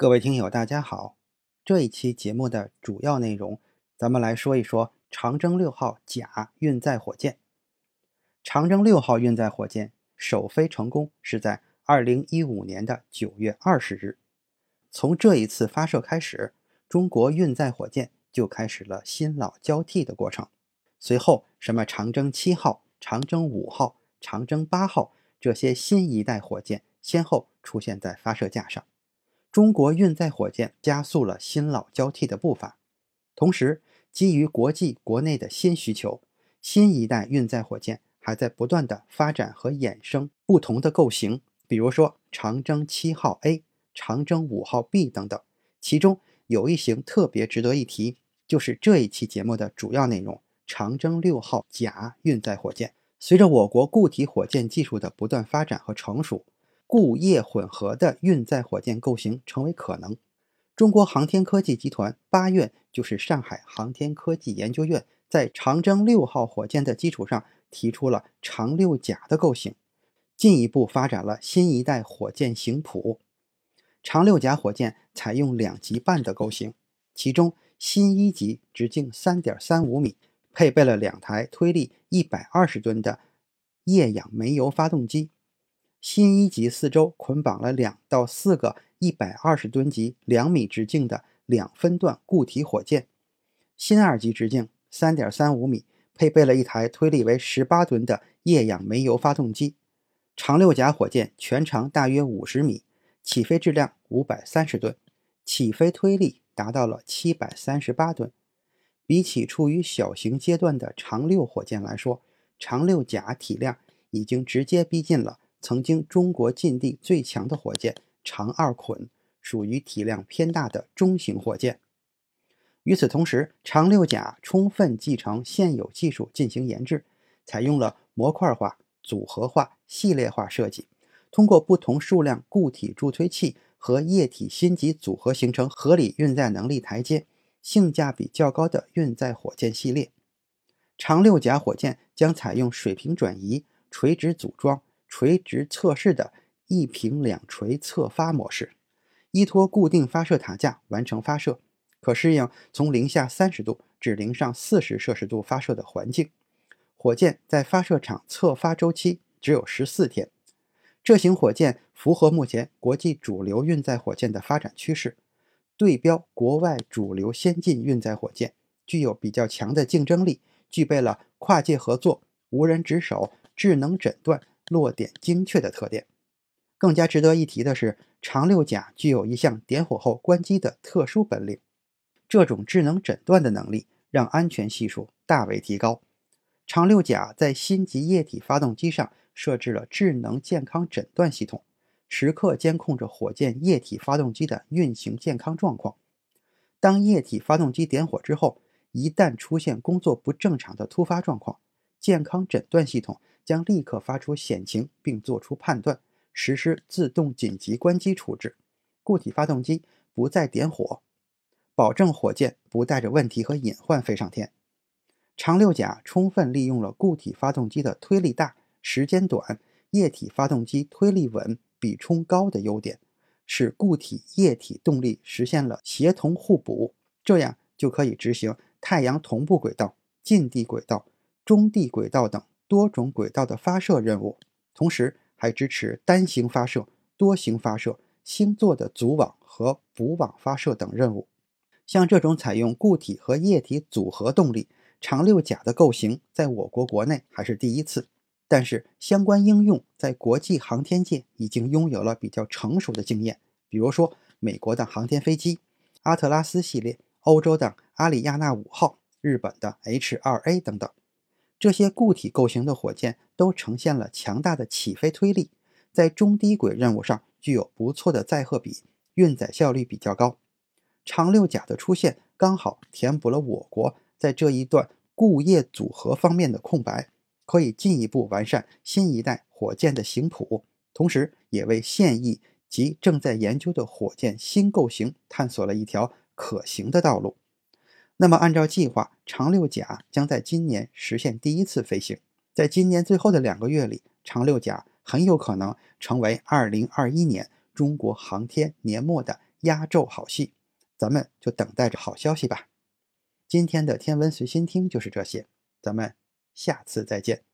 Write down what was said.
各位听友，大家好。这一期节目的主要内容，咱们来说一说长征六号甲运载火箭。长征六号运载火箭首飞成功是在二零一五年的九月二十日。从这一次发射开始，中国运载火箭就开始了新老交替的过程。随后，什么长征七号、长征五号、长征八号这些新一代火箭先后出现在发射架上。中国运载火箭加速了新老交替的步伐，同时，基于国际国内的新需求，新一代运载火箭还在不断的发展和衍生不同的构型，比如说长征七号 A、长征五号 B 等等。其中有一型特别值得一提，就是这一期节目的主要内容——长征六号甲运载火箭。随着我国固体火箭技术的不断发展和成熟。固液混合的运载火箭构型成为可能。中国航天科技集团八院就是上海航天科技研究院，在长征六号火箭的基础上提出了长六甲的构型，进一步发展了新一代火箭型谱。长六甲火箭采用两级半的构型，其中新一级直径三点三五米，配备了两台推力一百二十吨的液氧煤油发动机。新一级四周捆绑了两到四个一百二十吨级、两米直径的两分段固体火箭。新二级直径三点三五米，配备了一台推力为十八吨的液氧煤油发动机。长六甲火箭全长大约五十米，起飞质量五百三十吨，起飞推力达到了七百三十八吨。比起处于小型阶段的长六火箭来说，长六甲体量已经直接逼近了。曾经中国近地最强的火箭长二捆属于体量偏大的中型火箭。与此同时，长六甲充分继承现有技术进行研制，采用了模块化、组合化、系列化设计，通过不同数量固体助推器和液体芯级组合，形成合理运载能力台阶、性价比较高的运载火箭系列。长六甲火箭将采用水平转移、垂直组装。垂直测试的一平两垂侧发模式，依托固定发射塔架完成发射，可适应从零下三十度至零上四十摄氏度发射的环境。火箭在发射场测发周期只有十四天。这型火箭符合目前国际主流运载火箭的发展趋势，对标国外主流先进运载火箭，具有比较强的竞争力，具备了跨界合作、无人值守、智能诊断。落点精确的特点。更加值得一提的是，长六甲具有一项点火后关机的特殊本领。这种智能诊断的能力让安全系数大为提高。长六甲在新级液体发动机上设置了智能健康诊断系统，时刻监控着火箭液体发动机的运行健康状况。当液体发动机点火之后，一旦出现工作不正常的突发状况，健康诊断系统。将立刻发出险情，并作出判断，实施自动紧急关机处置，固体发动机不再点火，保证火箭不带着问题和隐患飞上天。长六甲充分利用了固体发动机的推力大、时间短、液体发动机推力稳、比冲高的优点，使固体液体动力实现了协同互补，这样就可以执行太阳同步轨道、近地轨道、中地轨道等。多种轨道的发射任务，同时还支持单星发射、多星发射、星座的组网和补网发射等任务。像这种采用固体和液体组合动力长六甲的构型，在我国国内还是第一次。但是相关应用在国际航天界已经拥有了比较成熟的经验，比如说美国的航天飞机阿特拉斯系列、欧洲的阿里亚纳五号、日本的 H-2A 等等。这些固体构型的火箭都呈现了强大的起飞推力，在中低轨任务上具有不错的载荷比，运载效率比较高。长六甲的出现刚好填补了我国在这一段固液组合方面的空白，可以进一步完善新一代火箭的型谱，同时也为现役及正在研究的火箭新构型探索了一条可行的道路。那么，按照计划，长六甲将在今年实现第一次飞行。在今年最后的两个月里，长六甲很有可能成为2021年中国航天年末的压轴好戏。咱们就等待着好消息吧。今天的天文随心听就是这些，咱们下次再见。